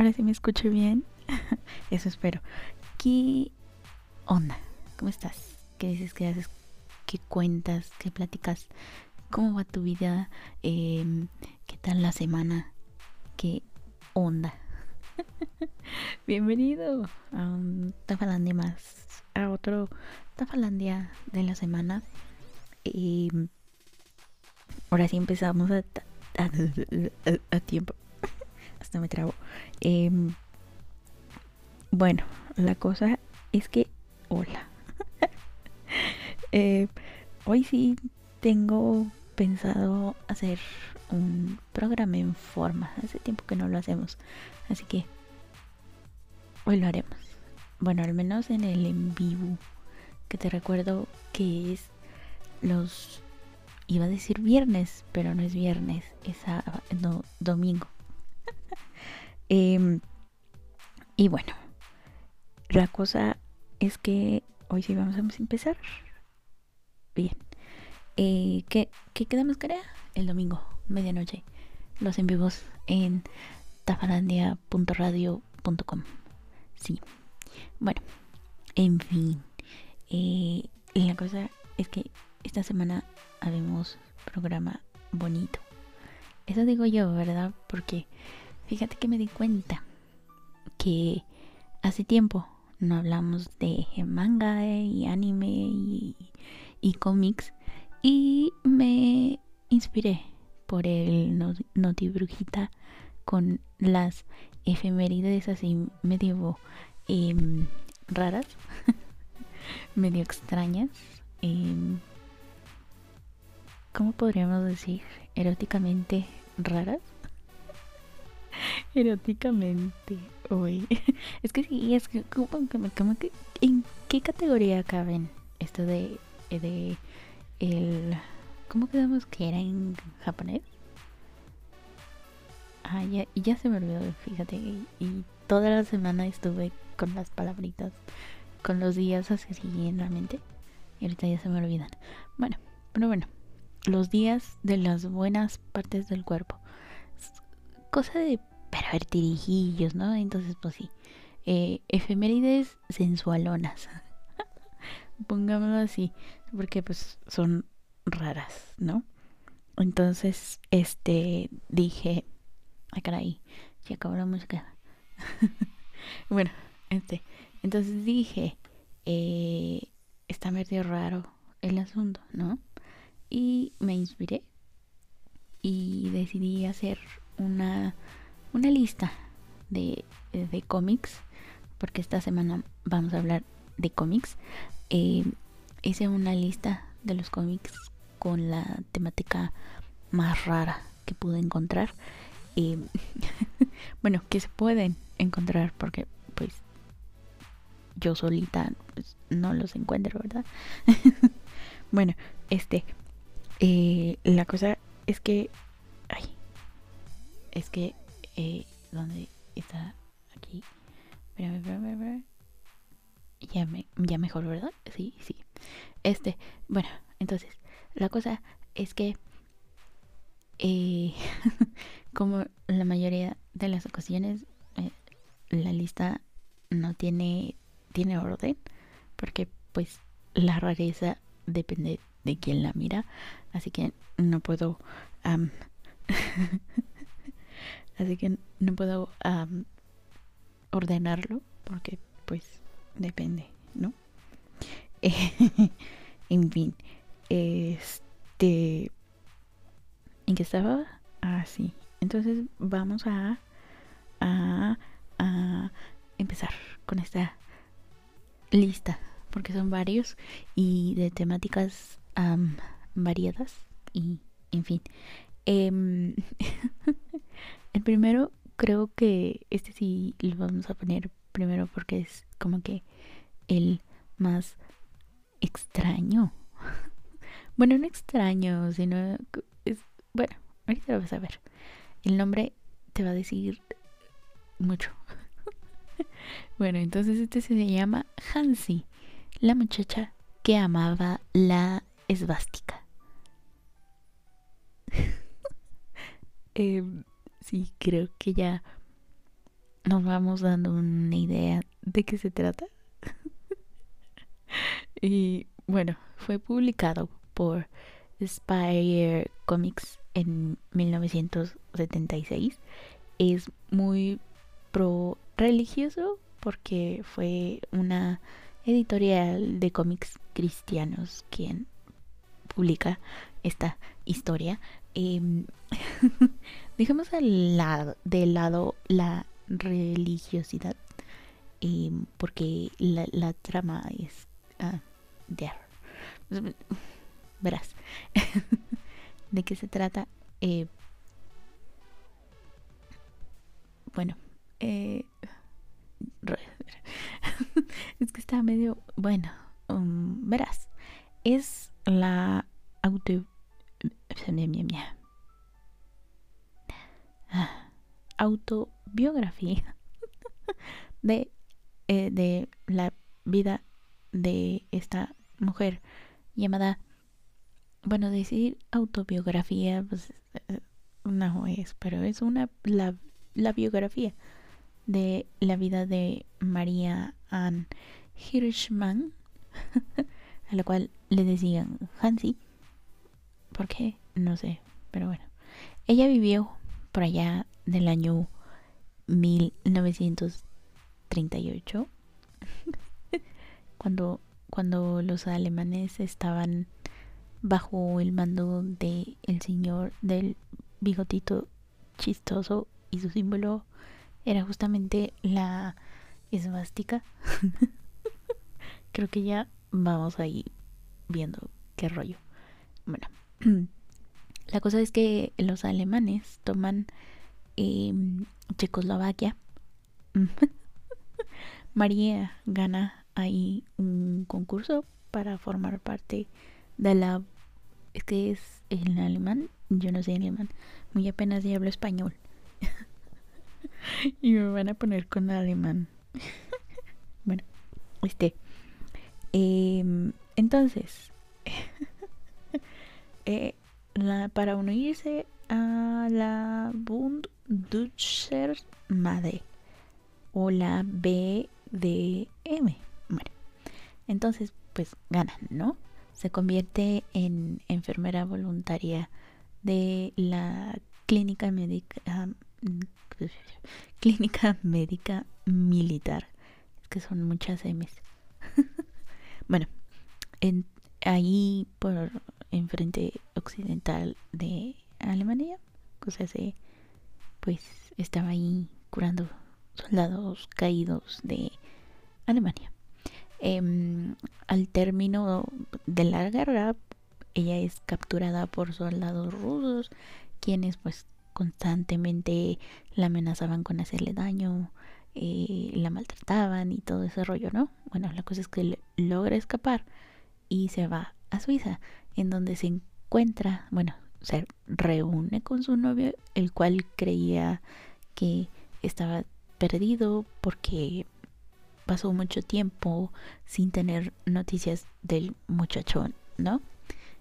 Ahora sí me escucho bien. Eso espero. ¿Qué onda? ¿Cómo estás? ¿Qué dices? ¿Qué haces? ¿Qué cuentas? ¿Qué platicas? ¿Cómo va tu vida? Em, ¿Qué tal la semana? ¿Qué onda? Bienvenido a un Tafalandia más. A otro Tafalandia de la semana. Y ahora sí empezamos a tiempo hasta me trabo. Em, bueno, la cosa es que, hola. Eh, hoy sí tengo pensado hacer un programa en forma. Hace tiempo que no lo hacemos. Así que hoy lo haremos. Bueno, al menos en el en vivo. Que te recuerdo que es los... Iba a decir viernes, pero no es viernes, es domingo. Em, y bueno, la cosa es que hoy sí vamos a empezar. Bien. Eh, ¿qué, ¿Qué quedamos que El domingo, medianoche. Los en vivos en tafalandia.radio.com. Sí. Bueno, en fin. Eh, la cosa es que esta semana haremos programa bonito. Eso digo yo, ¿verdad? Porque Fíjate que me di cuenta que hace tiempo no hablamos de manga y anime y, cómics y me inspiré por el Noti Brujita con las efemérides así medio em, raras, medio extrañas. Em, ¿Cómo podríamos decir? Eróticamente raras. eróticamente hoy. Es que sí, es que como, que ¿en qué categoría caben esto de de el ¿cómo quedamos que era en japonés? Ah, ya, ya se me olvidó, fíjate, y, toda la semana estuve con las palabritas, con los días así en la mente, y ahorita ya se me olvidan. Bueno, pero bueno, los días de las buenas partes del cuerpo. Cosa de pervertirijillos, ¿no? Entonces, pues sí. Eh, efemérides sensualonas. Pongámoslo así. Porque pues son raras, ¿no? Entonces, este, dije, ay caray, se acabó la música. bueno, este, entonces dije, eh, está medio raro el asunto, ¿no? Y me inspiré y decidí hacer una una lista de, de cómics, porque esta semana vamos a hablar de cómics. Eh, hice una lista de los cómics con la temática más rara que pude encontrar. Bueno, que se pueden encontrar porque pues yo solita pues, no los encuentro, ¿verdad? bueno, este, eh, la cosa es que, ay, es que eh, ¿Dónde está? Aquí. Ya, me, ya mejor, ¿verdad? Sí, sí. Este, bueno, entonces, la cosa es que, eh, como la mayoría de las ocasiones, eh, la lista no tiene, tiene orden, porque pues la rareza depende de quién la mira, así que no puedo Así que no puedo ordenarlo porque pues depende, ¿no? en fin, este... ¿En qué estaba? Ah, sí. Entonces vamos a, a, a empezar con esta lista porque son varios y de temáticas variadas y en fin eh, El primero, creo que este sí lo vamos a poner primero porque es como que el más extraño. bueno, no extraño, sino es bueno, ahorita lo vas a ver. El nombre te va a decir mucho. bueno, entonces este se llama Hansi, la muchacha que amaba la esvástica. eh, sí, creo que ya nos vamos dando una idea de qué se trata. y bueno, fue publicado por Spire Comics en 1976. Es muy pro religioso porque fue una editorial de cómics cristianos quien publica esta historia. Eh, dejemos al lado, de lado la religiosidad em, porque la, la, trama es ah, verás. De qué se trata eh, bueno eh, es que está medio bueno um, verás es la auto ah, autobiografía de, eh, de la vida de esta mujer llamada bueno decir autobiografía pues eh, no es pero es una la, la biografía de la vida de María Ann Hirschman a la cual le decían Hansi ¿por qué? no sé pero bueno ella vivió por allá del año 1938 cuando cuando los alemanes estaban bajo el mando de el señor del bigotito chistoso y su símbolo era justamente la esvástica. Creo que ya vamos ahí viendo qué rollo. Bueno, la cosa es que los alemanes toman em, Checoslovaquia. María gana ahí un concurso para formar parte de la... Es que es en alemán, yo no sé alemán, muy apenas ya hablo español. y me van a poner con alemán. bueno, este. Em, entonces, eh, para unirse a la Bund Made o la BDM. Bueno, entonces, pues ganan, ¿no? Se convierte en enfermera voluntaria de la clínica médica Clínica Médica Militar. Es que son muchas M's. bueno, en, ahí por enfrente occidental de Alemania, cosa se pues estaba ahí curando soldados caídos de Alemania. Em, al término de la guerra, ella es capturada por soldados rusos, quienes pues constantemente la amenazaban con hacerle daño, eh, la maltrataban y todo ese rollo, ¿no? Bueno, la cosa es que logra escapar y se va a Suiza, en donde se encuentra, bueno, se reúne con su novio, el cual creía que estaba perdido porque pasó mucho tiempo sin tener noticias del muchachón, ¿no?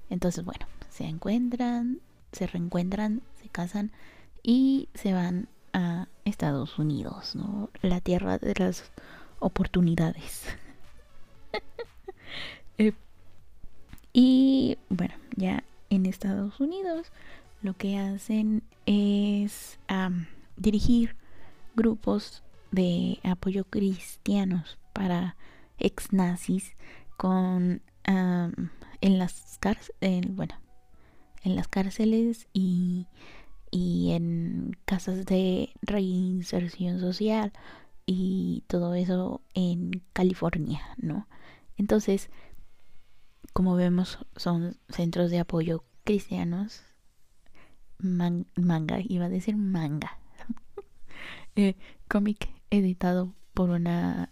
Entonces, bueno, se encuentran, se reencuentran, se casan y se van a Estados Unidos, ¿no? La tierra de las oportunidades. Eh, y bueno, ya en Estados Unidos lo que hacen es dirigir grupos de apoyo cristianos para ex nazis con en las cárceles bueno en las cárceles y, y en casas de reinserción social y todo eso en California, ¿no? Entonces, como vemos, son centros de apoyo cristianos. manga, iba a decir manga. eh, cómic editado por una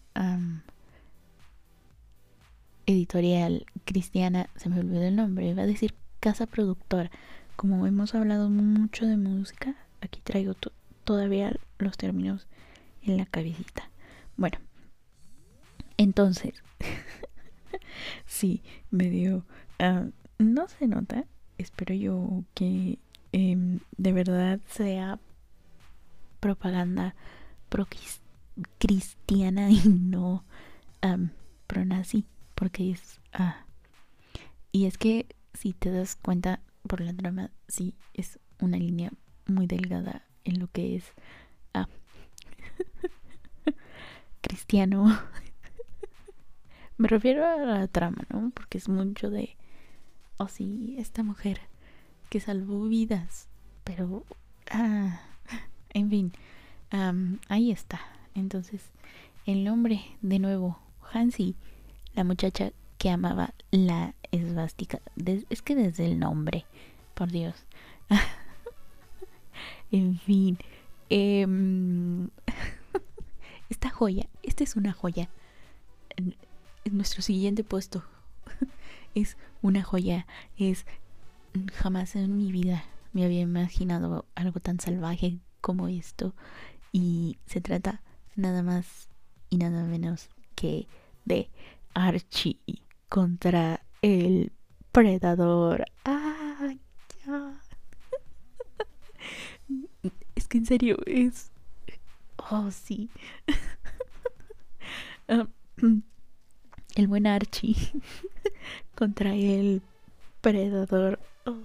editorial cristiana, se me olvidó el nombre, iba a decir casa productora. Como hemos hablado mucho de música, aquí traigo todavía los términos en la cabecita. Bueno, entonces, sí, me dio... Ah, no se nota, espero yo que em, de verdad sea propaganda cristiana y no pronazi, porque es... Ah, y es que si te das cuenta por la trama, sí es una línea muy delgada en lo que es ah, cristiano. Me refiero a la trama, ¿no? Porque es mucho de, oh sí, esta mujer que salvó vidas, pero, ah, en fin, ahí está. Entonces, el nombre, de nuevo, Hansi, la muchacha que amaba la esvástica. es que desde el nombre, por Dios. en fin. Em, esta joya, esta es una joya. Nuestro siguiente puesto es una joya. Es jamás en mi vida me había imaginado algo tan salvaje como esto. Y se trata nada más y nada menos que de Archie contra el predador. ¡Ah! Es que en serio es. Oh, sí. Ah, el buen Archie contra el predador. Oh,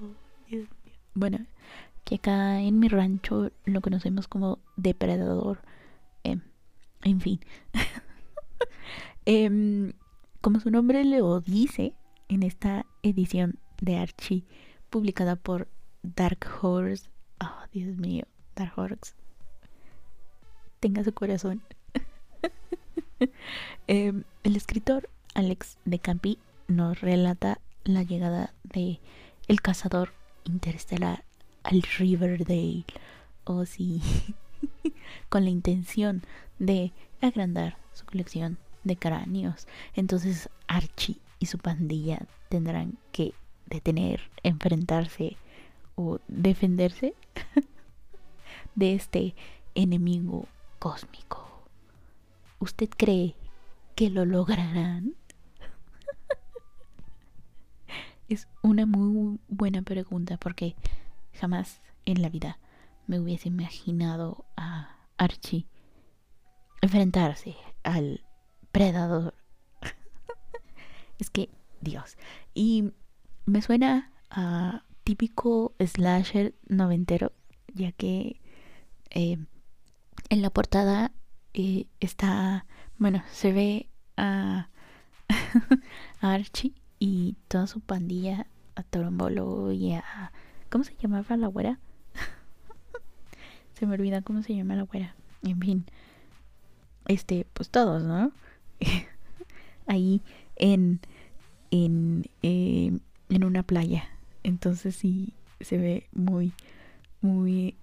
Dios mío. Bueno, que acá en mi rancho lo conocemos como depredador. Em, en fin. Em, como su nombre lo dice, en esta edición de Archie, publicada por Dark Horse. Oh, Dios mío, Dark Horse. Tenga su corazón. Em, el escritor Alex de Campi nos relata la llegada de el cazador interestelar al Riverdale. Oh, sí. Con la intención de agrandar su colección de cráneos. Entonces Archie y su pandilla tendrán que detener, enfrentarse o defenderse de este enemigo cósmico. ¿Usted cree que lo lograrán? Es una muy buena pregunta porque jamás en la vida me hubiese imaginado a Archie enfrentarse al predador. es que, Dios. Y me suena a típico slasher noventero, ya que eh, en la portada eh, está, bueno, se ve a, Archie y toda su pandilla, a Torombolo y a... ¿Cómo se llamaba la güera? se me olvida cómo se llama la güera. En fin, este, pues todos, ¿no? ahí en, en, em, en una playa. Entonces sí se ve muy, muy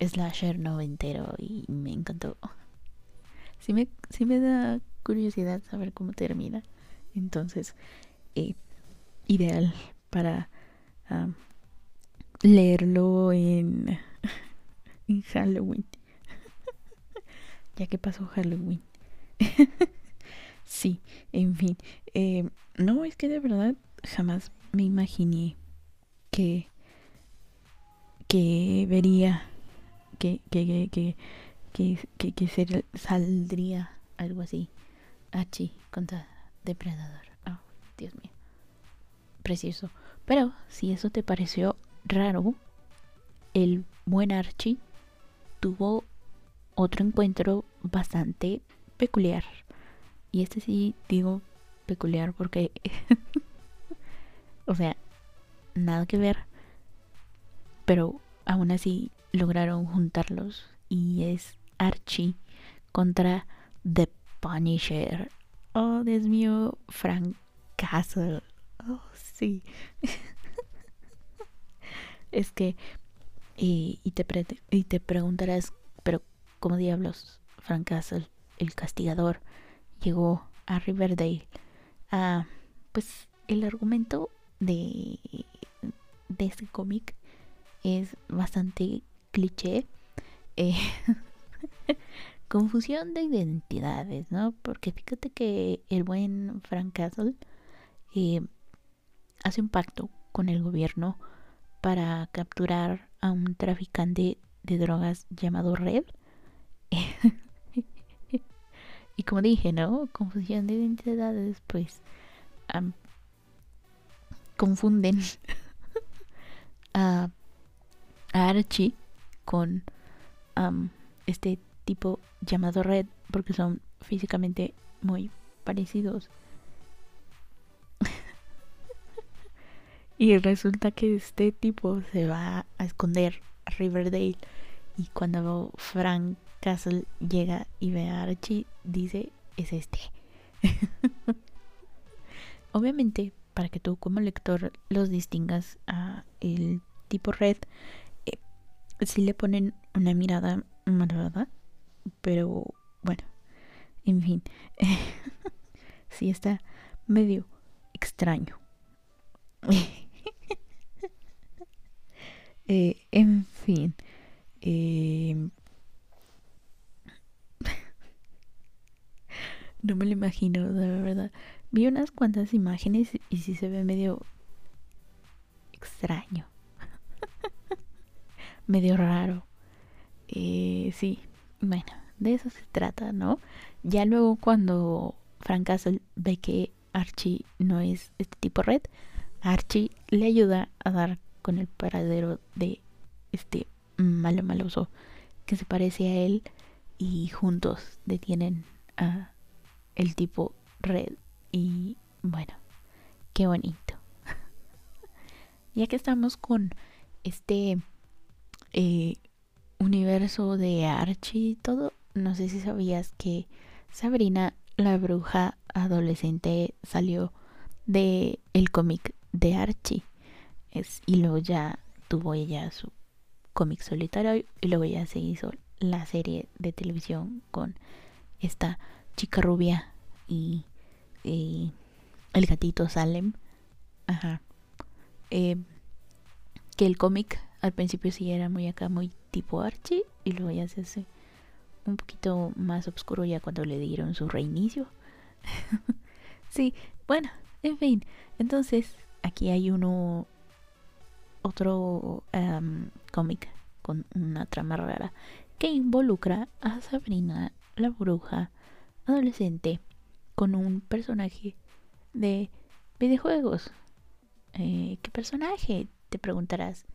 slasher noventero y me encantó. Sí me, sí me da curiosidad saber cómo termina. Entonces, eh, ideal para leerlo en, en Halloween. ya que pasó Halloween. sí, en fin. Eh, no, es que de verdad jamás me imaginé que, que vería, que, que, que, que, que, se saldría algo así. H contra Depredador. Oh, Dios mío. Precioso. Pero si eso te pareció raro, el buen Archie tuvo otro encuentro bastante peculiar. Y este sí digo peculiar porque, o sea, nada que ver. Pero aún así lograron juntarlos. Y es Archie contra The Punisher. Oh, Dios mío, Frank Castle. Oh, sí. es que, y, y, te y te preguntarás, pero ¿cómo diablos Frank Castle el castigador llegó a Riverdale. Ah, pues el argumento de, de este cómic es bastante cliché. Eh, confusión de identidades, ¿no? Porque fíjate que el buen Frank Castle eh, hace un pacto con el gobierno para capturar a un traficante de drogas llamado Red. como dije, ¿no? Confusión de identidades, pues confunden a, Archie con este tipo llamado Red porque son físicamente muy parecidos. y resulta que este tipo se va a esconder a Riverdale y cuando Frank Castle llega y ve a Archie dice es este. Obviamente para que tú como lector los distingas a el tipo red eh, si le ponen una mirada malvada pero bueno en fin sí está medio extraño eh, en fin eh, no me lo imagino de verdad Vi unas cuantas imágenes y sí se ve medio extraño. medio raro. Eh, sí, bueno, de eso se trata, ¿no? Ya luego cuando Frank Castle ve que Archie no es este tipo red, Archie le ayuda a dar con el paradero de este malo maloso que se parece a él y juntos detienen a el tipo red y bueno, qué bonito. ya que estamos con este eh, universo de Archie y todo, no sé si sabías que Sabrina la bruja adolescente salió de el cómic de Archie. Es, y luego ya tuvo ella su cómic solitario y luego ya se hizo la serie de televisión con esta chica rubia y el gatito Salem. Ajá. Eh, que el cómic al principio sí era muy acá, muy tipo Archie. Y luego ya se hace un poquito más oscuro ya cuando le dieron su reinicio. sí, bueno, en fin. Entonces, aquí hay uno. Otro cómic con una trama rara que involucra a Sabrina, la bruja adolescente, con un personaje de videojuegos. Eh, ¿Qué personaje? Te preguntarás.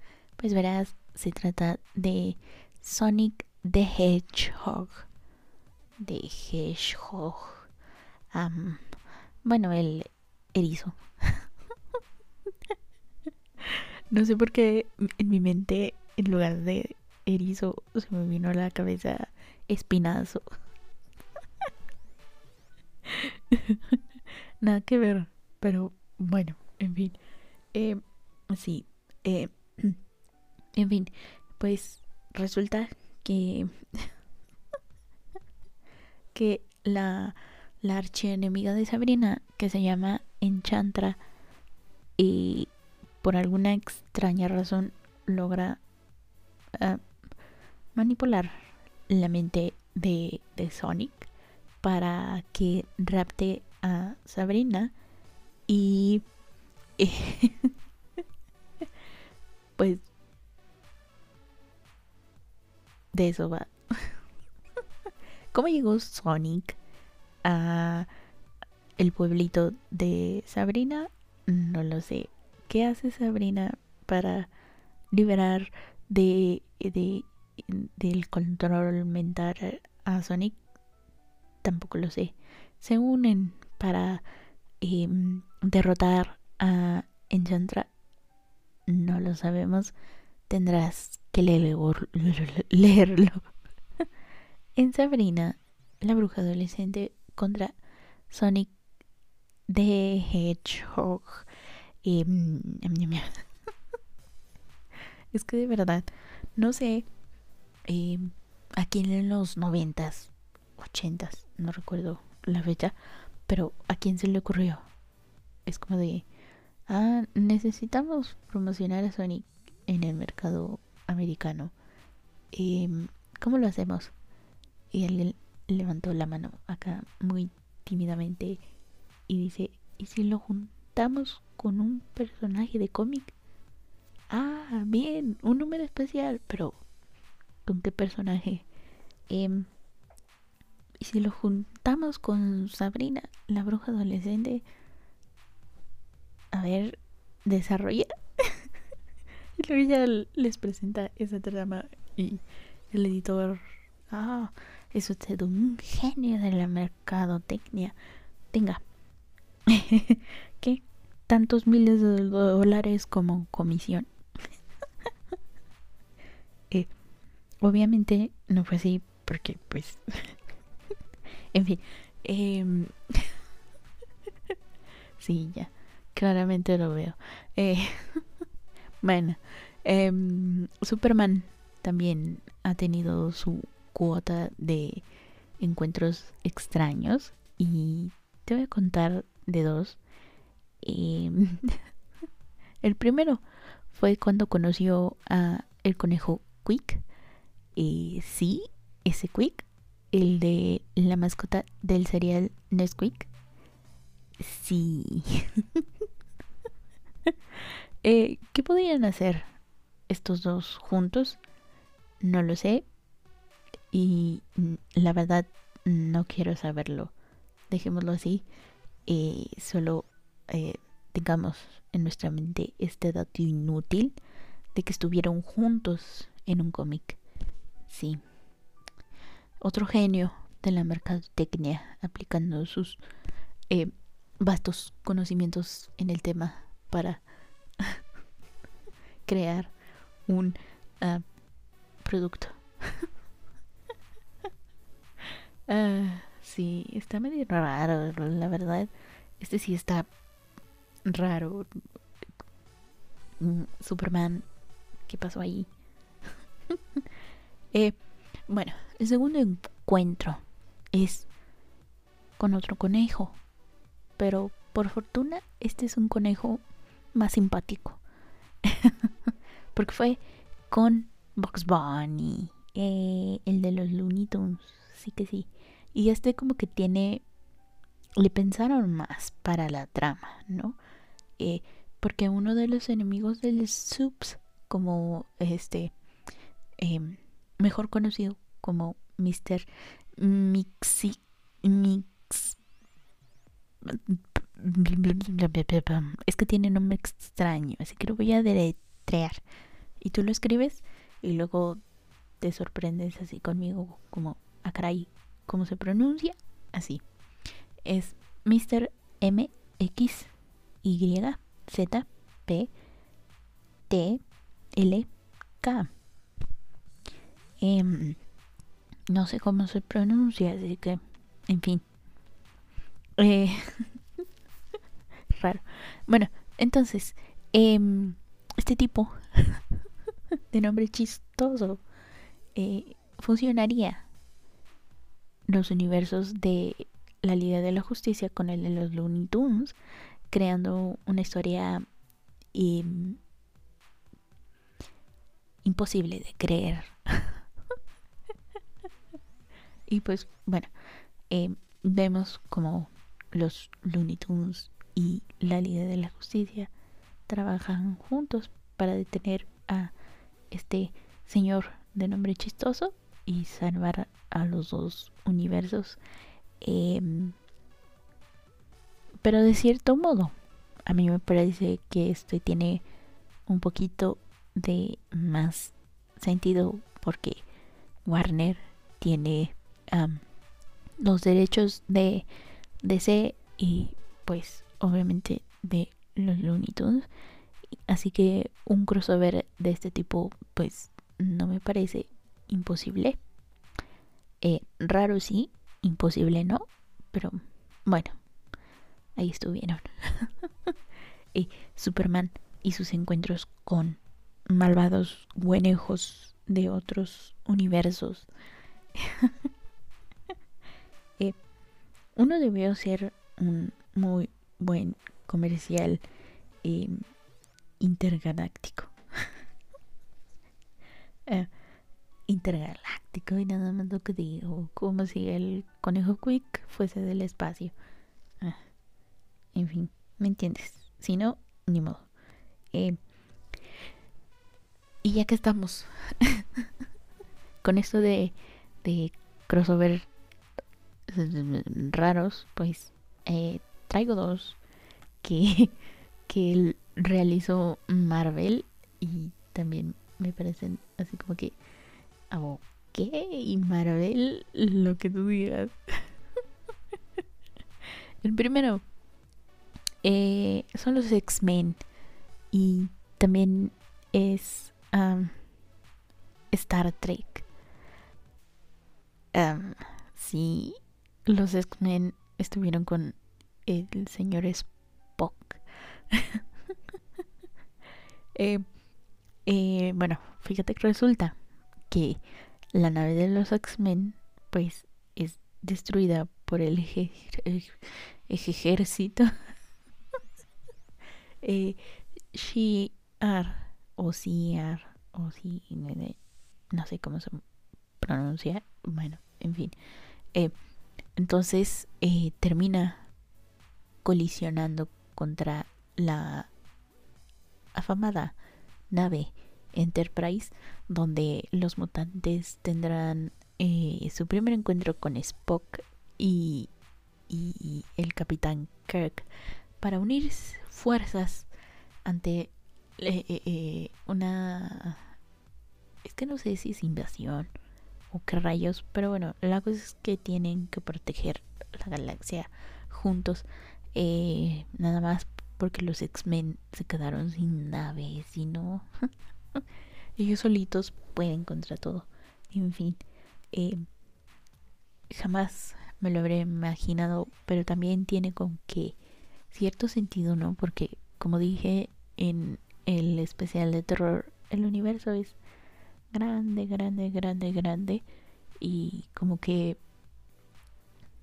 Pues verás, se trata de Sonic the Hedgehog. De Hedgehog. bueno, el erizo. no sé por qué en mi mente, en lugar de erizo, se me vino a la cabeza espinazo. Nada que ver, pero bueno, en fin. Eh, sí, eh, en fin, pues resulta que que la, la archienemiga de Sabrina, que se llama Enchantra, y por alguna extraña razón logra ah, manipular la mente de, de Sonic para que rapte a Sabrina y pues de eso va. ¿Cómo llegó Sonic a el pueblito de Sabrina? No lo sé. ¿Qué hace Sabrina para liberar de, de del control mental a Sonic? tampoco lo sé, se unen para em, derrotar a Enchantra. No lo sabemos. Tendrás que leerlo. en Sabrina, la bruja adolescente contra Sonic the Hedgehog. Em, es que de verdad, no sé, em, aquí en los noventas, ochentas, no recuerdo la fecha, pero ¿a quién se le ocurrió? Es como de, ah, necesitamos promocionar a Sonic en el mercado americano. Em, ¿Cómo lo hacemos? Y él levantó la mano acá muy tímidamente y dice, ¿y si lo juntamos con un personaje de cómic? Ah, bien, un número especial, pero ¿con qué personaje? Eh, Y si lo juntamos con Sabrina, la bruja adolescente, a ver, desarrolla. y luego ya les presenta esa trama y el editor, ah, es usted un genio de la mercadotecnia. Tenga, ¿qué? Tantos miles de dólares como comisión. eh, obviamente no fue así porque pues en fin eh, sí ya claramente lo veo eh, bueno eh, Superman también ha tenido su cuota de encuentros extraños y te voy a contar de dos em, el primero fue cuando conoció a el conejo Quick y sí, ese Quick, el de la mascota del cereal Nesquik. Sí. eh, ¿Qué podrían hacer estos dos juntos? No lo sé. Y la verdad no quiero saberlo. Dejémoslo así. Eh, solo eh, tengamos en nuestra mente este dato inútil de que estuvieron juntos en un cómic. Sí. Otro genio de la mercadotecnia aplicando sus eh, vastos conocimientos en el tema para crear un uh, producto. uh, sí, está medio raro, la verdad. Este sí está raro. Mm, Superman, ¿qué pasó ahí? Eh, bueno, el segundo encuentro es con otro conejo. Pero por fortuna, este es un conejo más simpático. Porque fue con Box Bunny, eh, el de los Looney Tunes, sí que sí. Y este como que tiene, le pensaron más para la trama, ¿no? Eh, porque uno de los enemigos del Subs, como este, Em, mejor conocido como Mr. Mixi Mix. Es que tiene nombre extraño, así que lo voy a deletrear. Y tú lo escribes y luego te sorprendes así conmigo, como, a ah, caray, ¿cómo se pronuncia? Así. Es Mr. M X Y Z P T L K. Em, no sé cómo se pronuncia, así que, en fin. Eh, raro. Bueno, entonces, em, este tipo de nombre chistoso eh, funcionaría los universos de la Liga de la Justicia con el de los Looney Tunes, creando una historia em, imposible de creer. Y pues bueno, eh, vemos como los Looney Tunes y la Liga de la Justicia trabajan juntos para detener a este señor de nombre chistoso y salvar a los dos universos. Em, pero de cierto modo, a mí me parece que este tiene un poquito de más sentido porque Warner tiene los derechos de DC y pues obviamente de los Looney Tunes. Así que un crossover de este tipo pues no me parece imposible. Eh, raro sí, imposible no, pero bueno, ahí estuvieron. y Superman y sus encuentros con malvados buenejos de otros universos. uno debió ser un muy buen comercial eh, intergaláctico. Eh, intergaláctico y nada más lo que digo, como si el conejo Quick fuese del espacio. Ah, en fin, ¿me entiendes? Si no, ni modo. Eh, y ya que estamos con esto de, de crossover raros, pues eh, traigo dos que, que realizó Marvel y también me parecen así como que, ok, y Marvel, lo que tú digas. El primero eh, son los X-Men y también es Star Trek. sí, los X-Men estuvieron con el señor Spock. Eh, eh, bueno, fíjate que resulta que la nave de los X-Men pues es destruida por el ejército. Eh, Shi'ar o Siar o si no sé cómo se pronuncia. Bueno en fin. Eh, entonces termina colisionando contra la afamada nave Enterprise donde los mutantes tendrán eh, su primer encuentro con Spock y, el capitán Kirk para unir fuerzas ante eh, eh, una... Es que no sé si es invasión o qué rayos, pero bueno, la cosa es que tienen que proteger la galaxia juntos. Nada más porque los X-Men se quedaron sin naves y no... Ellos solitos pueden contra todo. En fin, eh, jamás me lo habré imaginado, pero también tiene con que cierto sentido, ¿no? Porque, como dije en el especial de terror, el universo es grande, grande, grande, grande. Y como que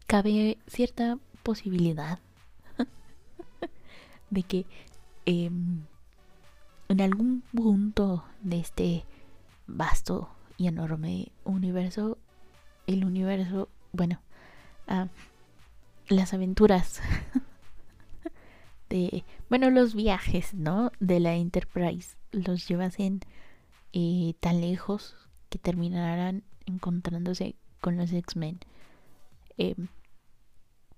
cabe cierta posibilidad de que em, en algún punto de este vasto y enorme universo, el universo, bueno, ah, las aventuras de, bueno, los viajes, ¿no? De la Enterprise los llevasen eh, tan lejos que terminarán encontrándose con los X-Men. Em,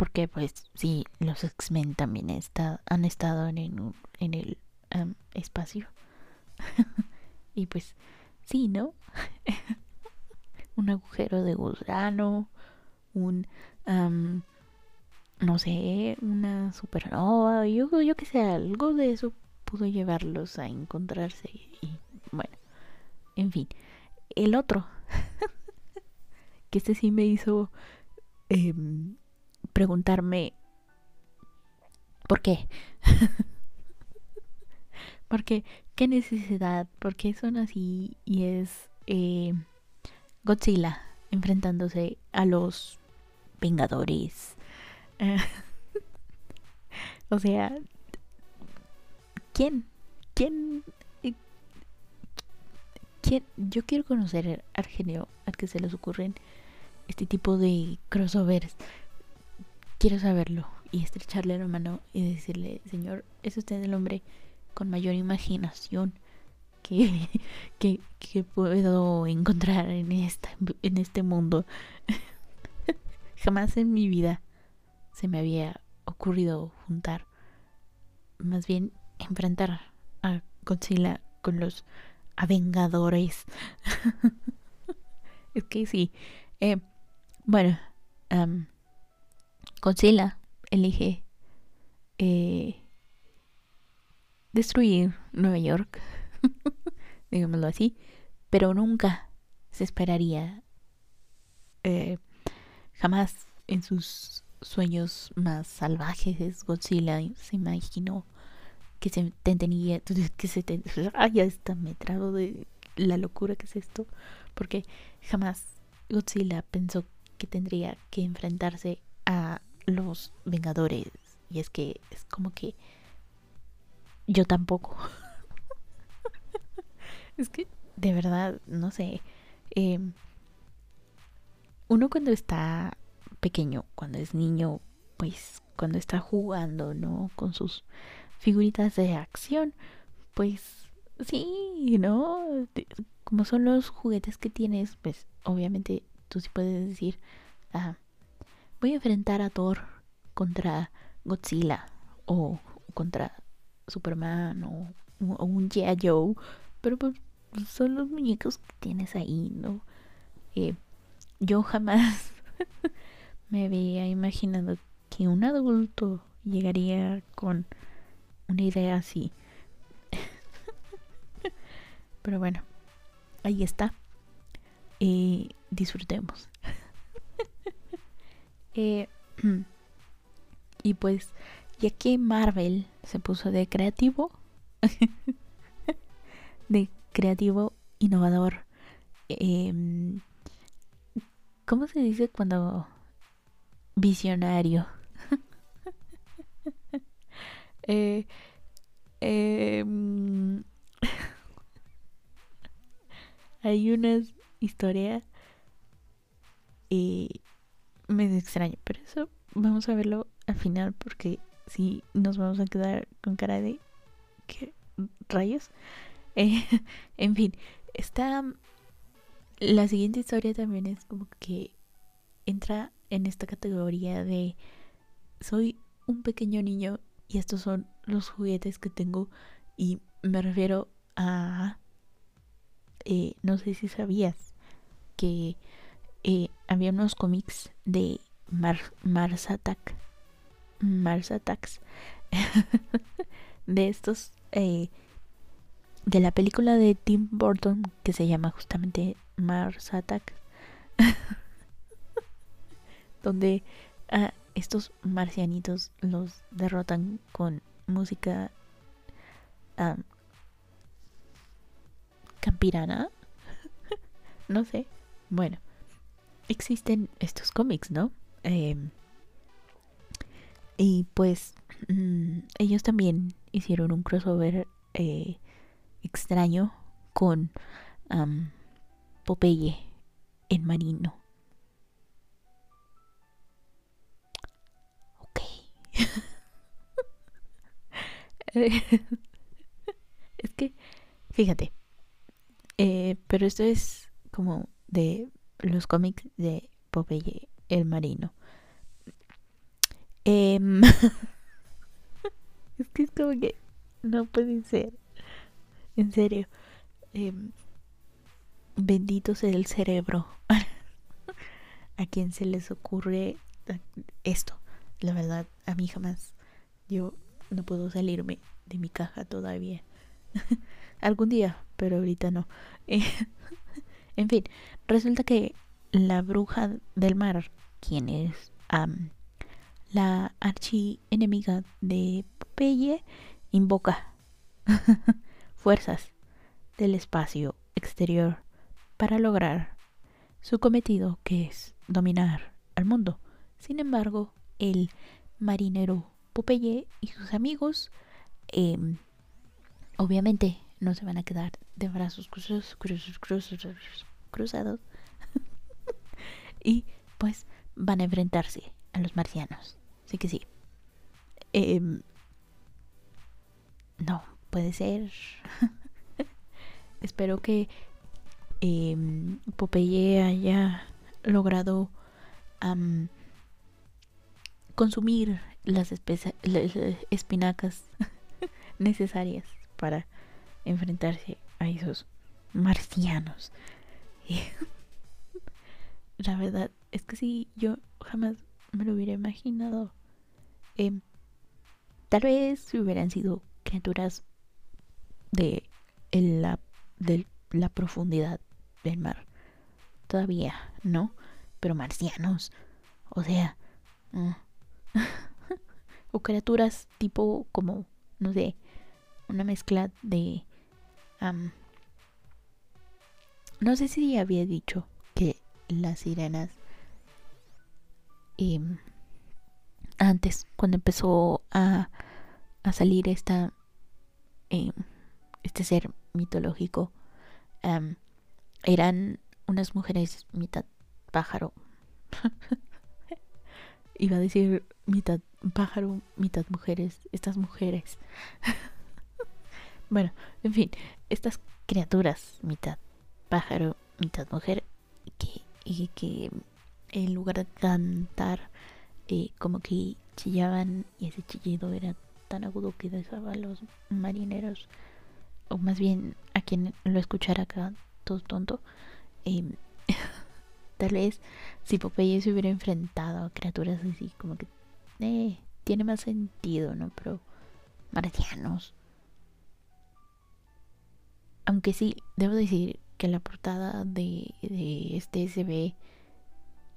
porque pues sí, los X-Men también está, han estado en, en el espacio. y pues sí, ¿no? un agujero de gusano, un, no sé, una supernova, yo, yo que sé, algo de eso pudo llevarlos a encontrarse y bueno, en fin, el otro, que este sí me hizo em, preguntarme por qué. Porque, ¿qué necesidad? ¿Por qué son así? Y es eh, Godzilla enfrentándose a los Vengadores. o sea, ¿quién? ¿Quién? Eh, ¿Quién? Yo quiero conocer al genio al que se les ocurren este tipo de crossovers. Quiero saberlo y estrecharle la mano y decirle, Señor, es usted el hombre con mayor imaginación que, que, que puedo encontrar en, esta, en este mundo. Jamás en mi vida se me había ocurrido juntar, más bien enfrentar a Godzilla con los Avengadores. es que sí. Eh, bueno, Godzilla elige eh, destruir Nueva York, digámoslo así, pero nunca se esperaría, eh, jamás en sus sueños más salvajes Godzilla se imaginó que se tenía que se ay, ya está me trago de la locura que es esto porque jamás Godzilla pensó que tendría que enfrentarse a los Vengadores y es que es como que yo tampoco. es que, de verdad, no sé. Em, uno cuando está pequeño, cuando es niño, pues cuando está jugando, ¿no? Con sus figuritas de acción, pues sí, ¿no? Como son los juguetes que tienes, pues obviamente tú sí puedes decir, ah, voy a enfrentar a Thor contra Godzilla o contra Superman o, un G.I. Joe, pero pues son los muñecos que tienes ahí, ¿no? Eh, yo jamás me había imaginado que un adulto llegaría con una idea así. Pero bueno, ahí está. Eh, disfrutemos. Eh, y pues, ya que Marvel se puso de creativo, de creativo innovador, em, ¿cómo se dice cuando visionario? eh, em, hay una historia y me extraña, pero eso vamos a verlo al final porque si nos vamos a quedar con cara de ¿qué rayos? Eh, en fin, está la siguiente historia también es como que entra en esta categoría de soy un pequeño niño y estos son los juguetes que tengo y me refiero a eh, no sé si sabías que eh, había unos cómics de Mars Attack Mars Attacks de estos eh, de la película de Tim Burton que se llama justamente Mars Attack donde a estos marcianitos los derrotan con música campirana no sé bueno existen estos cómics no em, y pues mm, ellos también hicieron un crossover eh, extraño con Popeye en marino. Ok. es que, fíjate, eh, pero esto es como de los cómics de Popeye el marino. Em, es que es como que no puede ser. En serio. Eh, bendito sea el cerebro. a quien se les ocurre esto. La verdad, a mí jamás. Yo no puedo salirme de mi caja todavía. Algún día, pero ahorita no. En fin, resulta que la bruja del mar, quien es la archienemiga de Popeye, invoca fuerzas del espacio exterior para lograr su cometido que es dominar al mundo. Sin embargo, el marinero Popeye y sus amigos em, obviamente no se van a quedar de brazos cruzados, cruzados y pues van a enfrentarse a los marcianos. Así que sí. Em, no, puede ser. Espero que eh, Popeye haya logrado consumir las, espinacas necesarias para enfrentarse a esos marcianos. La verdad es que sí, yo jamás me lo hubiera imaginado. Em, tal vez hubieran sido criaturas de la, de la profundidad del mar. Todavía, ¿no? Pero marcianos. O sea... Mm. o criaturas tipo como, no sé, una mezcla de... no sé si había dicho que las sirenas... Em, antes, cuando empezó a, a salir esta... Em, este ser mitológico, eran unas mujeres mitad pájaro. Iba a decir mitad pájaro, mitad mujeres, estas mujeres. bueno, en fin, estas criaturas, mitad pájaro, mitad mujer, que, y que en lugar de cantar, eh, como que chillaban y ese chillido era tan agudo que dejaba a los marineros, o más bien a quien lo escuchara acá, todo tonto. Em, tal vez si Popeye se hubiera enfrentado a criaturas así, como que eh, tiene más sentido, ¿no? Pero marcianos. Aunque sí, debo decir que la portada de, este se ve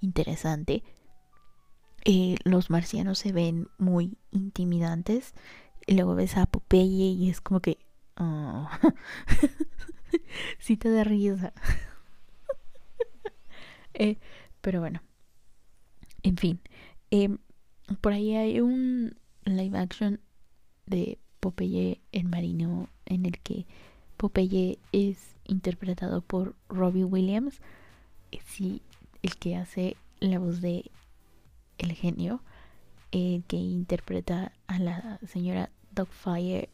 interesante. Eh, los marcianos se ven muy intimidantes. Y luego ves a Popeye y es como que. Oh. sí te da risa. Eh, pero bueno. En fin. Em, por ahí hay un live action de Popeye el marino en el que Popeye es interpretado por Robbie Williams, sí, el que hace la voz de el genio, el que interpreta a la señora Dogfire,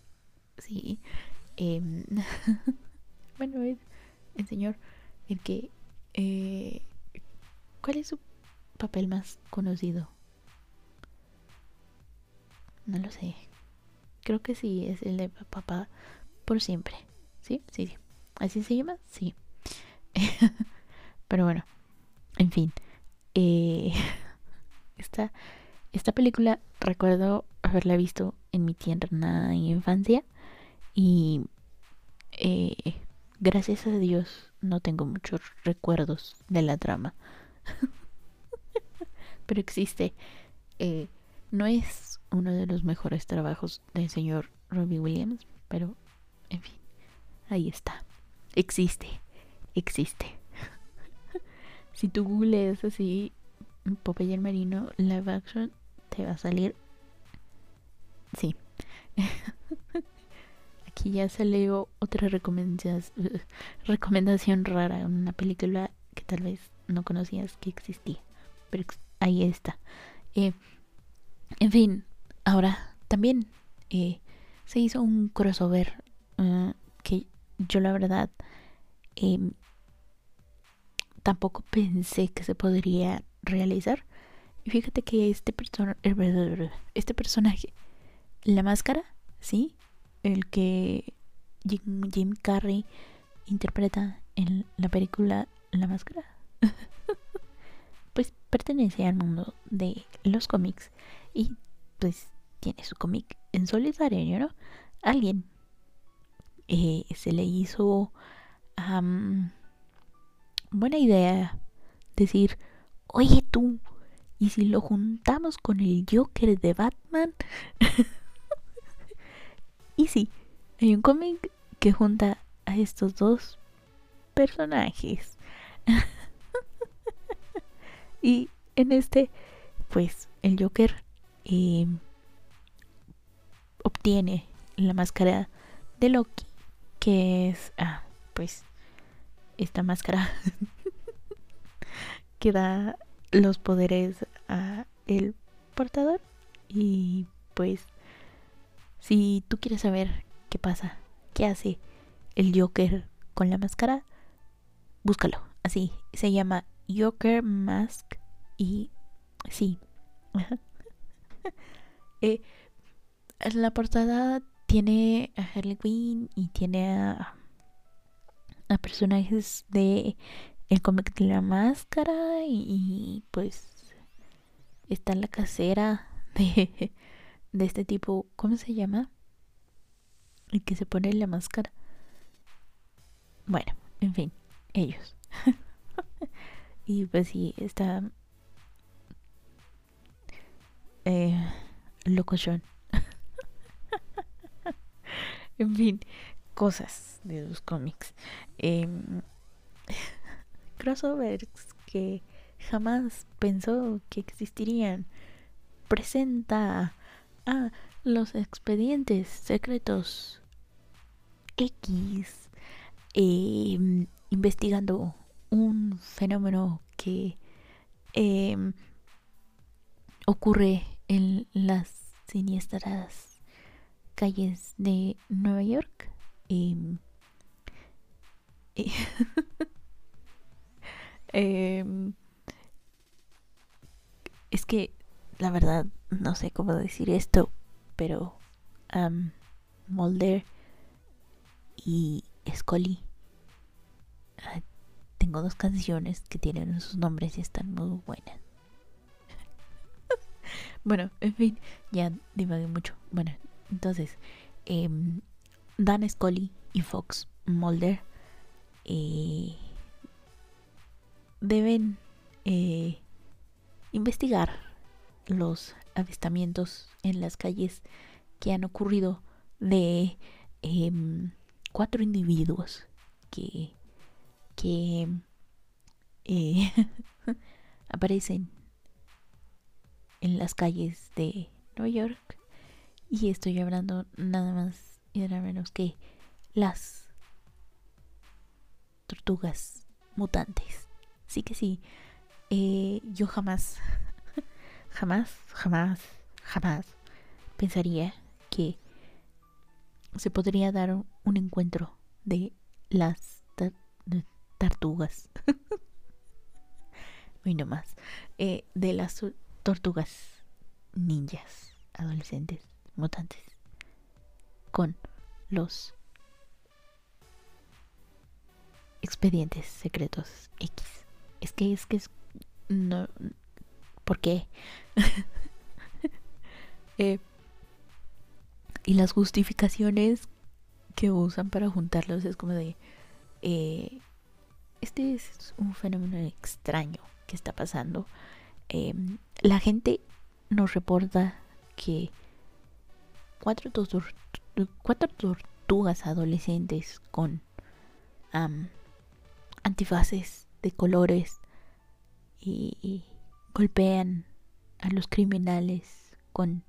sí, em, bueno, es el señor el que... Eh, ¿Cuál es su papel más conocido? No lo sé. Creo que sí, es el de papá por siempre. ¿Sí? Sí, sí. ¿Así se llama? Sí. Pero bueno, en fin. Eh, esta, esta película recuerdo haberla visto en mi tierna infancia y eh, gracias a Dios no tengo muchos recuerdos de la trama. Pero existe. Eh, no es uno de los mejores trabajos del señor Robbie Williams, pero en fin, ahí está. Existe, existe. si tú googleas así Popeye el Marino live action, te va a salir. Sí. Aquí ya salió otra recomendación rara, una película que tal vez no conocías que existía, pero ahí está. Eh, en fin, ahora también eh, se hizo un crossover que yo la verdad em, tampoco pensé que se podría realizar. Y fíjate que este, este personaje, la máscara, ¿sí? El que Jim, Jim Carrey interpreta en la película La Máscara, pues pertenece al mundo de los cómics y pues tiene su cómic en solitario, ¿no? Alguien eh, se le hizo buena idea decir, oye tú, ¿y si lo juntamos con el Joker de Batman? y sí, hay un cómic que junta a estos dos personajes. y en este, pues el Joker eh, obtiene la máscara de Loki, que es, ah, pues, esta máscara que da los poderes a el portador y pues si tú quieres saber qué pasa, qué hace el Joker con la máscara, búscalo. Así se llama Joker Mask y sí. eh, la portada tiene a Harley Quinn y tiene a, a personajes de el cómic de la máscara y, pues está la casera de, de este tipo, ¿cómo se llama? El que se pone la máscara. Bueno, en fin, ellos. y pues sí, está eh, locochón. en fin, cosas de los cómics. Eh, crossovers que jamás pensó que existirían. Presenta a los expedientes secretos X em, investigando un fenómeno que em, ocurre en las siniestras calles de Nueva York. Em, Em, Es que, la verdad, no sé cómo decir esto, pero um, Mulder y Scully. Ah, tengo dos canciones que tienen sus nombres y están muy buenas. bueno, en fin, ya divagué mucho. Bueno, entonces, em, Dan Scully y Fox Mulder eh, deben eh, investigar los avistamientos en las calles que han ocurrido de em, cuatro individuos que, que eh, aparecen en las calles de Nueva York y estoy hablando nada más y nada menos que las tortugas mutantes. Sí que sí, eh, yo jamás, jamás, jamás, jamás pensaría que se podría dar un encuentro de las no más. Eh, de las tortugas ninjas, adolescentes, mutantes, con los expedientes secretos X. Es que es que es no ¿por qué? eh, y las justificaciones que usan para juntarlos es como de eh, este es un fenómeno extraño que está pasando em, la gente nos reporta que cuatro, cuatro tortugas adolescentes con antifaces de colores y golpean a los criminales con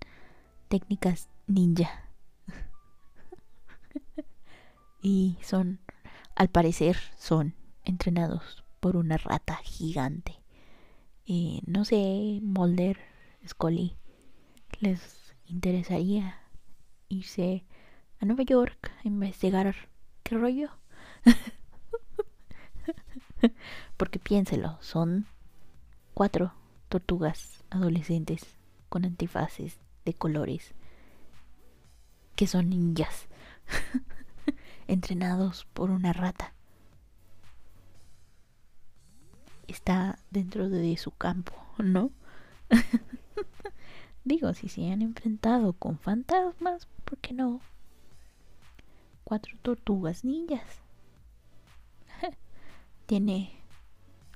técnicas ninja. y son, al parecer, son entrenados por una rata gigante. y no sé, Molder, Scully, les interesaría irse a Nueva York a investigar qué rollo. Porque piénselo, son cuatro tortugas adolescentes con antifaces de colores que son ninjas entrenados por una rata. Está dentro de su campo, ¿no? Digo, si se han enfrentado con fantasmas, ¿por qué no? Cuatro tortugas ninjas. Tiene,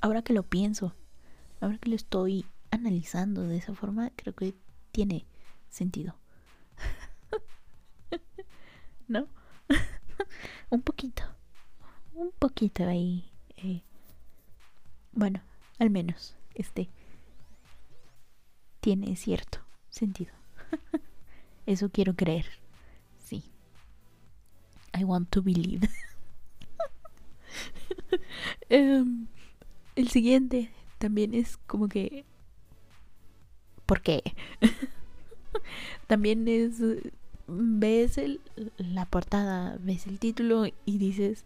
ahora que lo pienso, ahora que lo estoy analizando de esa forma, creo que tiene sentido. ¿No? un poquito. Un poquito ahí. Eh. Bueno, al menos este tiene cierto sentido. Eso quiero creer. I want to believe. Em, el siguiente también es como que... ¿Por qué? también es... Ves el, la portada, ves el título y dices...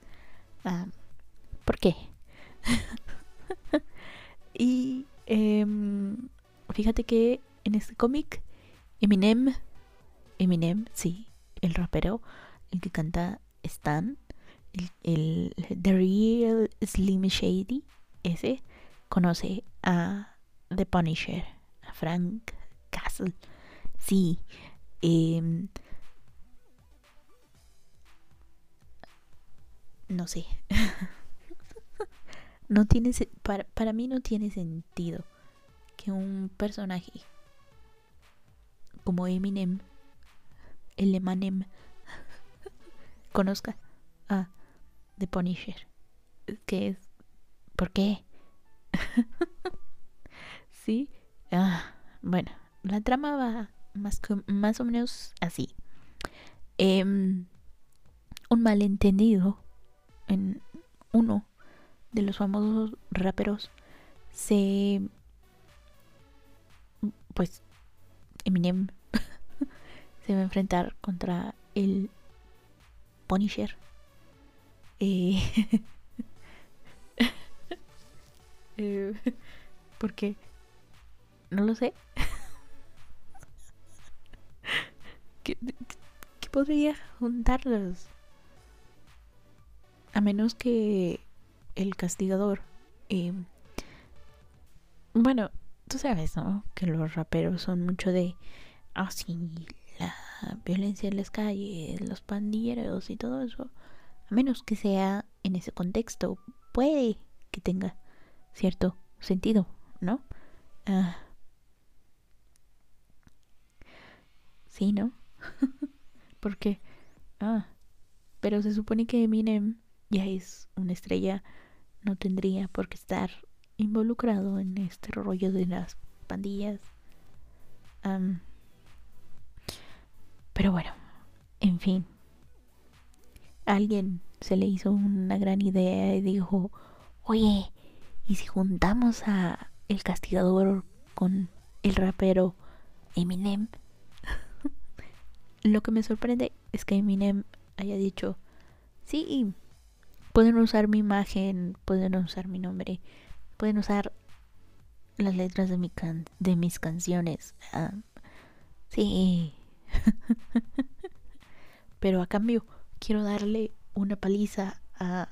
Ah, ¿Por qué? y em, fíjate que en este cómic Eminem, Eminem, sí, el rapero, el que canta Stan, el, el The Real Slim Shady, ese, conoce a The Punisher, a Frank Castle. Sí. Eh, no sé. no tiene para, para mí no tiene sentido que un personaje como Eminem, el Emanem, conozca a The Punisher. Que es, ¿por qué? sí. Ah, bueno, la trama va más, más o menos así. Em, un malentendido en uno de los famosos raperos se pues Eminem se va a enfrentar contra el Punisher eh, eh, porque No lo sé. ¿Qué, podría juntarlos? A menos que el castigador. Eh, bueno, tú sabes, ¿no? Que los raperos son mucho de. Ah, sí, violencia en las calles, los pandilleros y todo eso. A menos que sea en ese contexto, puede que tenga cierto sentido, ¿no? Ah. sí, ¿no? Porque, ah, pero se supone que Eminem ya es una estrella, no tendría por qué estar involucrado en este rollo de las pandillas. Pero bueno, en fin, alguien se le hizo una gran idea y dijo, oye, ¿y si juntamos a el castigador con el rapero Eminem? Lo que me sorprende es que Eminem haya dicho, sí, pueden usar mi imagen, pueden usar mi nombre, pueden usar las letras de, mi de mis canciones. Ah, sí. Pero a cambio, quiero darle una paliza a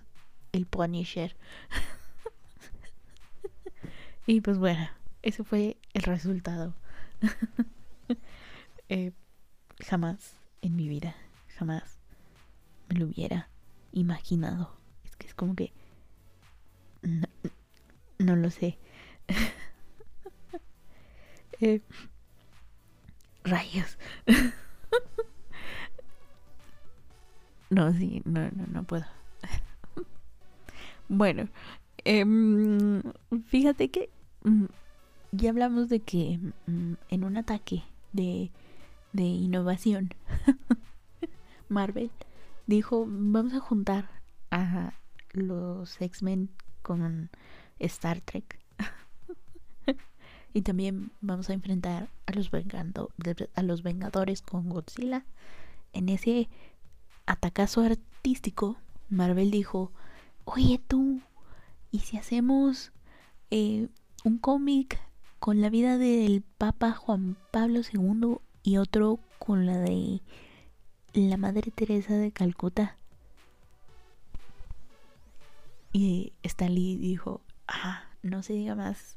el Punisher. y pues bueno, ese fue el resultado. eh, jamás en mi vida, jamás me lo hubiera imaginado. Es que es como que... No, lo sé. Eh, rayos. No, sí, no, no, no puedo. bueno, em, fíjate que mm, ya hablamos de que mm, en un ataque de de innovación, Marvel dijo, vamos a juntar a los X-Men con Star Trek. y también vamos a enfrentar a los, a los Vengadores con Godzilla. En ese atacazo artístico, Marvel dijo, oye tú, ¿y si hacemos eh, un cómic con la vida del Papa Juan Pablo II y otro con la de la Madre Teresa de Calcuta. Y Stanley dijo, ah, no se diga más.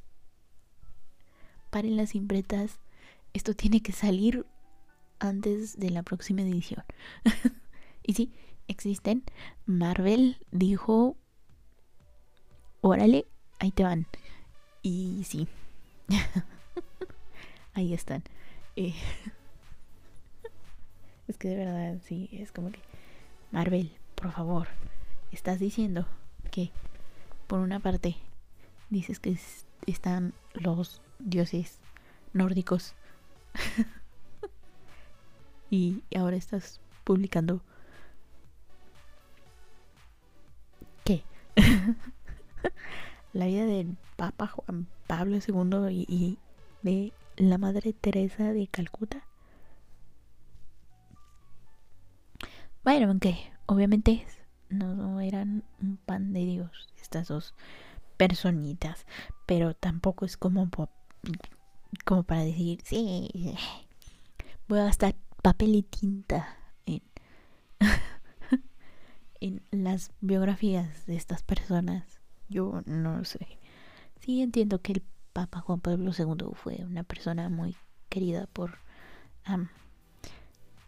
Paren las impretas. Esto tiene que salir antes de la próxima edición. y sí, existen. Marvel dijo, órale, ahí te van. Y sí, ahí están. Eh, es que de verdad, sí, es como que, Marvel, por favor, estás diciendo que, por una parte, dices que están los dioses nórdicos y ahora estás publicando la vida del Papa Juan Pablo II y, de la Madre Teresa de Calcuta. Bueno, aunque obviamente no eran un pan de Dios estas dos personitas, pero tampoco es como, como para decir, sí, voy a gastar papel y tinta en, las biografías de estas personas. Yo no sé. Sí entiendo que el Papa Juan Pablo II fue una persona muy querida por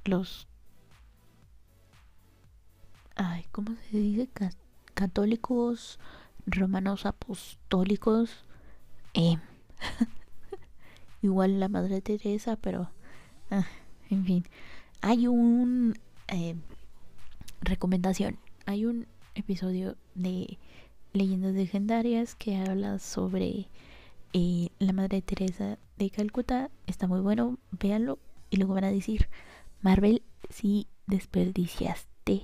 los ay, ¿cómo se dice? Católicos, romanos apostólicos, eh, igual la Madre Teresa, pero, ah, en fin, hay un eh, recomendación, hay un episodio de leyendas legendarias que habla sobre eh, la Madre Teresa de Calcuta, está muy bueno, véanlo y luego van a decir, Marvel, si desperdiciaste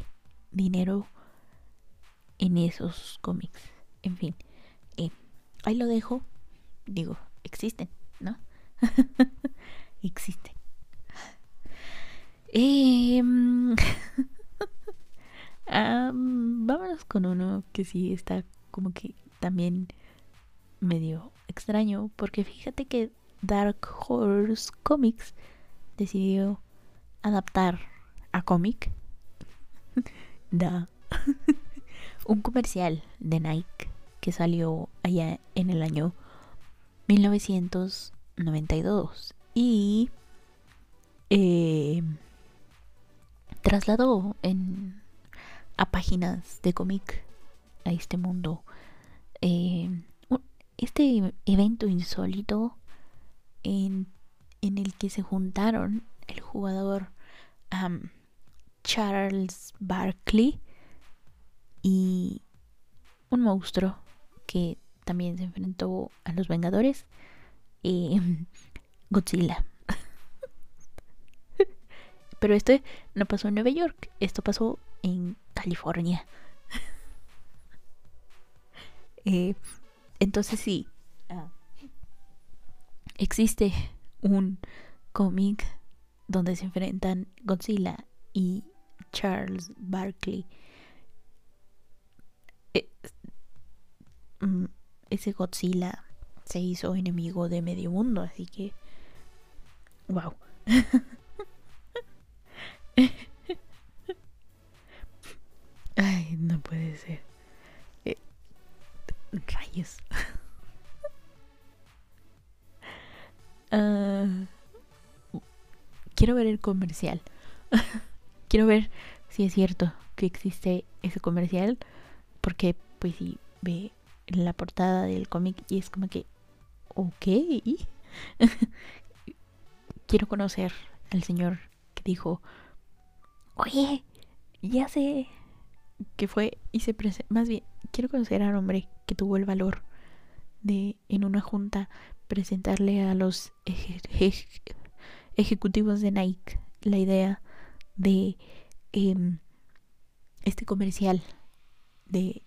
dinero en esos cómics. En fin, eh, ahí lo dejo. Digo, existen, ¿no? existen. Eh, vámonos con uno que sí está como que también medio extraño, porque fíjate que Dark Horse Comics decidió adaptar a cómic da un comercial de Nike que salió allá en el año 1992 y eh, trasladó en, a páginas de cómic a este mundo eh, este evento insólito en, en, el que se juntaron el jugador Charles Barkley y un monstruo que también se enfrentó a los Vengadores, y Godzilla. Pero esto no pasó en Nueva York, esto pasó en California. Eh, entonces sí, ah, existe un cómic donde se enfrentan Godzilla y Charles Barkley. Eh, mm, ese Godzilla se hizo enemigo de medio mundo, así que... ¡Wow! Ay, no puede ser. Eh, rayos. Ah, quiero ver el comercial. quiero ver si es cierto que existe ese comercial. Porque, pues, si ve la portada del cómic y es como que, ok. quiero conocer al señor que dijo, oye, ya sé que fue y se presentó, más bien, quiero conocer al hombre que tuvo el valor de en una junta presentarle a los ejecutivos de Nike la idea de em, este comercial de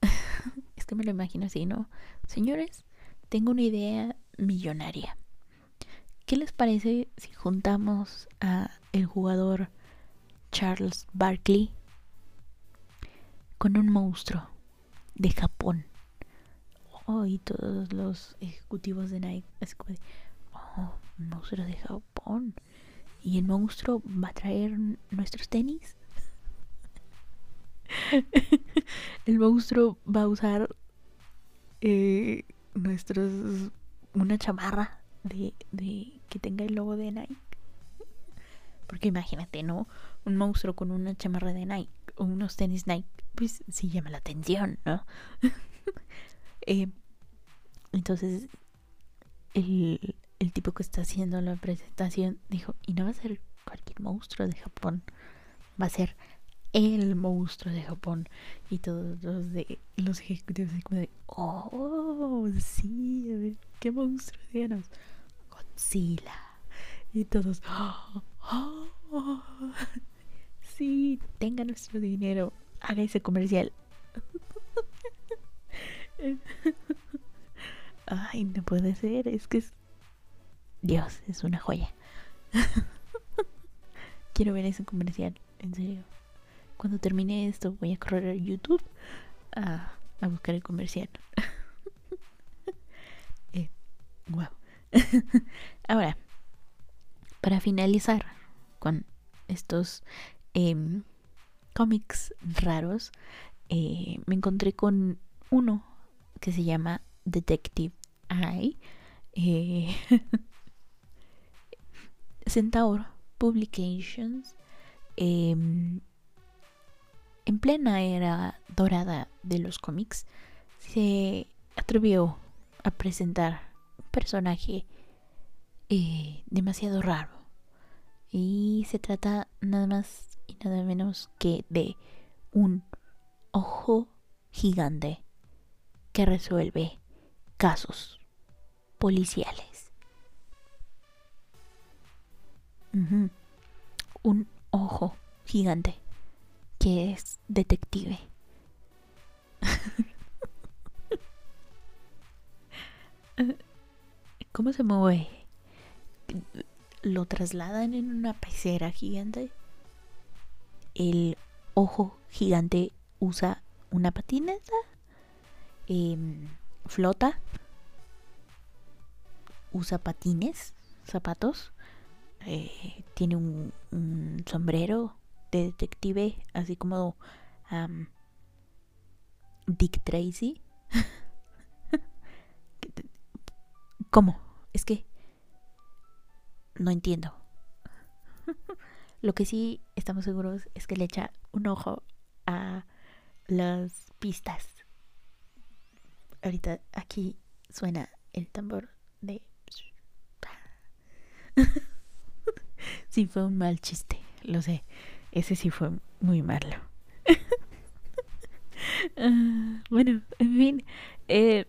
es que me lo imagino así, ¿no? Señores, tengo una idea millonaria. ¿Qué les parece si juntamos a el jugador Charles Barkley con un monstruo de Japón? Oh, y todos los ejecutivos de Nike, oh, un monstruo de Japón. ¿Y el monstruo va a traer nuestros tenis? el monstruo va a usar eh, nuestros una chamarra de, de que tenga el logo de Nike. Porque imagínate, ¿no? Un monstruo con una chamarra de Nike o unos tenis Nike, pues sí llama la atención, ¿no? Eh, entonces, el, el tipo que está haciendo la presentación dijo, y no va a ser cualquier monstruo de Japón, va a ser el monstruo de Japón. Y todos los de los ejecutivos de, oh, sí, a ver, ¿qué monstruo tenemos? Godzilla. Y todos, oh, oh, sí, tenga nuestro dinero, haga ese comercial. Ay, no puede ser, es que es... Dios, es una joya. Quiero ver ese comercial, en serio cuando termine esto voy a correr a YouTube a, buscar el comercial. eh, wow. Ahora, para finalizar con estos em, cómics raros, eh, me encontré con uno que se llama Detective Eye. Eh, Centaur Publications. Eh, en plena era dorada de los cómics, se atrevió a presentar un personaje eh, demasiado raro. Y se trata nada más y nada menos que de un ojo gigante que resuelve casos policiales. Un ojo gigante que es detective. ¿Cómo se mueve? ¿Lo trasladan en una pecera gigante? ¿El ojo gigante usa una patineta? Em, ¿Flota? usa patines, zapatos, eh, tiene un, un, sombrero de detective, así como Dick Tracy. ¿Cómo? Es que no entiendo. Lo que sí estamos seguros es que le echa un ojo a las pistas. Ahorita aquí suena el tambor de... sí, fue un mal chiste, lo sé. Ese sí fue muy malo. Ah, bueno, en fin. Eh,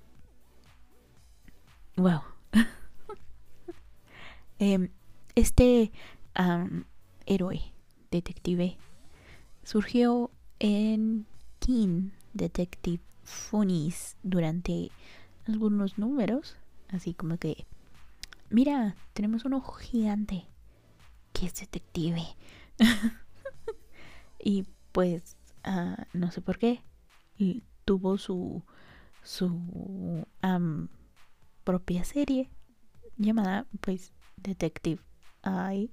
wow. Em, este héroe detective surgió en King Detective Funnies durante algunos números, así como que, mira, tenemos un ojo gigante que es detective. y pues, ah, no sé por qué, tuvo su, su propia serie llamada, pues, Detective Eye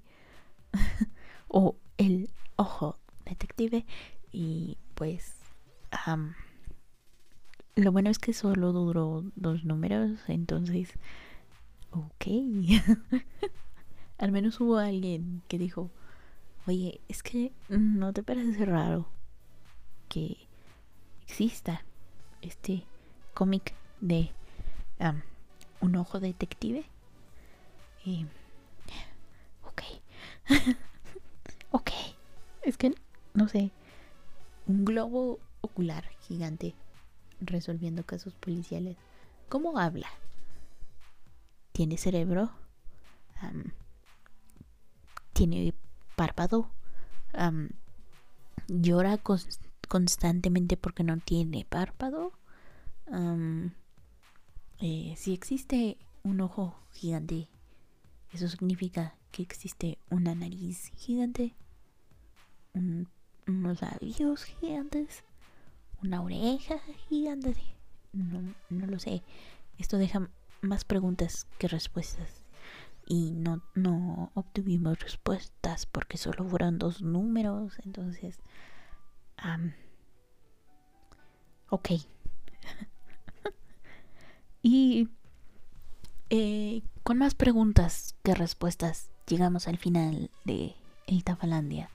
o El Ojo Detective y pues lo bueno es que solo duró dos números, entonces ok. Al menos hubo alguien que dijo, oye, es que no te parece raro que exista este cómic de un ojo detective. Y, ok. ok. Es que, no sé, un globo ocular gigante resolviendo casos policiales. ¿Cómo habla? ¿Tiene cerebro? ¿Tiene párpado? ¿Llora constantemente porque no tiene párpado? Eh, si existe un ojo gigante, eso significa que existe una nariz gigante, unos labios gigantes, una oreja gigante. No, no lo sé. Esto deja más preguntas que respuestas. Y no, no obtuvimos respuestas porque solo fueron dos números. Entonces... ok. y eh, con más preguntas que respuestas llegamos al final de El Tafalandia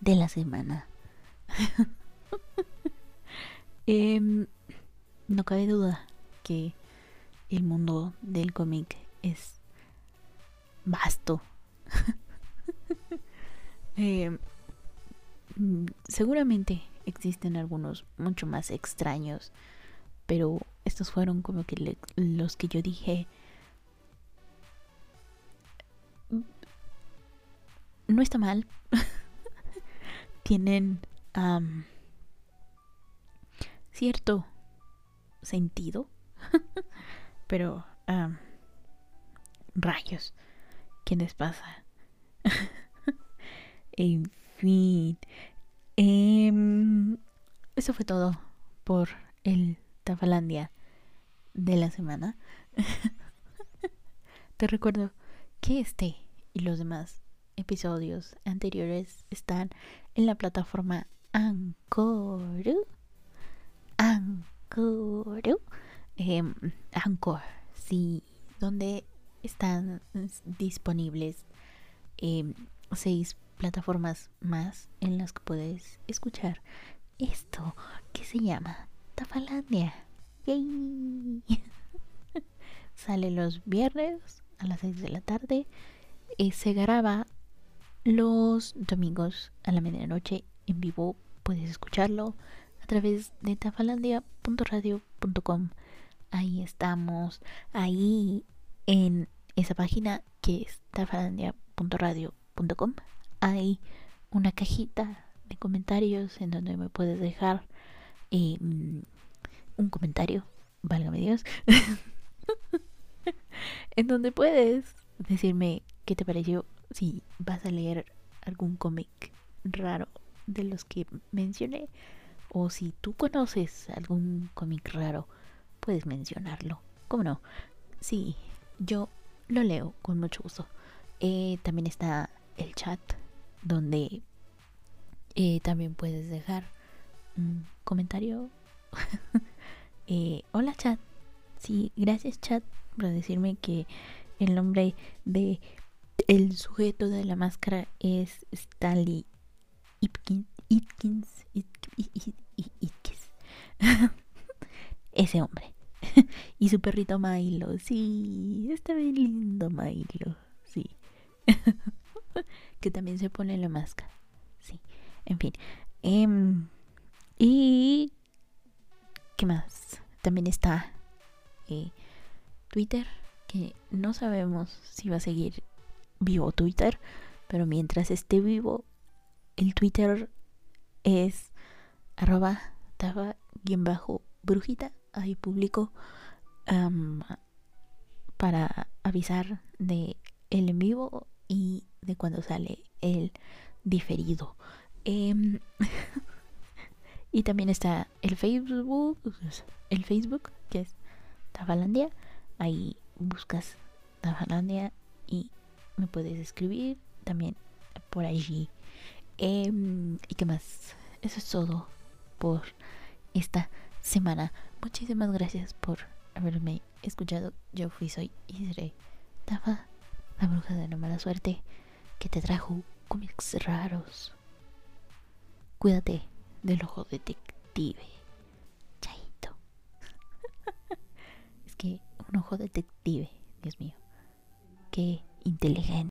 de la semana. Em, no cabe duda que el mundo del cómic es vasto. Em, seguramente existen algunos mucho más extraños, pero estos fueron como que los que yo dije. No está mal. Tienen cierto sentido. Pero, rayos, ¿qué les pasa? en fin, em, eso fue todo por el Tafalandia de la semana. Te recuerdo que este y los demás episodios anteriores están en la plataforma Anchor Anchor. Em, Anchor, sí, donde están disponibles em, seis plataformas más en las que puedes escuchar esto que se llama Tafalandia. Sale los viernes a las 6 de la tarde y se graba los domingos a la medianoche en vivo. Puedes escucharlo través de tafalandia.radio.com. Ahí estamos, ahí en esa página que es tafalandia.radio.com. Hay una cajita de comentarios en donde me puedes dejar eh, un comentario, válgame Dios, en donde puedes decirme qué te pareció, si vas a leer algún cómic raro de los que mencioné o si tú conoces algún cómic raro, puedes mencionarlo. ¿Cómo no? Sí, yo lo leo con mucho gusto. Eh, también está el chat donde eh, también puedes dejar un comentario. Eh, hola chat. Sí, gracias chat por decirme que el nombre de el sujeto de la máscara es Stanley Ipkins. Itkins, Ese hombre. y su perrito Milo. Sí, está bien lindo Milo. Sí. que también se pone la máscara. Sí. En fin. Em, y... ¿Qué más? También está eh, Twitter. Que no sabemos si va a seguir vivo Twitter. Pero mientras esté vivo, el Twitter es arroba taba bajo brujita. Ahí publico para avisar de el en vivo y de cuando sale el diferido. Em, y también está el Facebook, el Facebook que es Tafalandia. Ahí buscas Tafalandia y me puedes escribir también por allí. Em, ¿Y qué más? Eso es todo por esta semana. Muchísimas gracias por haberme escuchado. Yo fui, soy y seré Tafa, la bruja de la mala suerte, que te trajo cómics raros. Cuídate del ojo detective. Chaito. es que un ojo detective, Dios mío. Qué inteligente.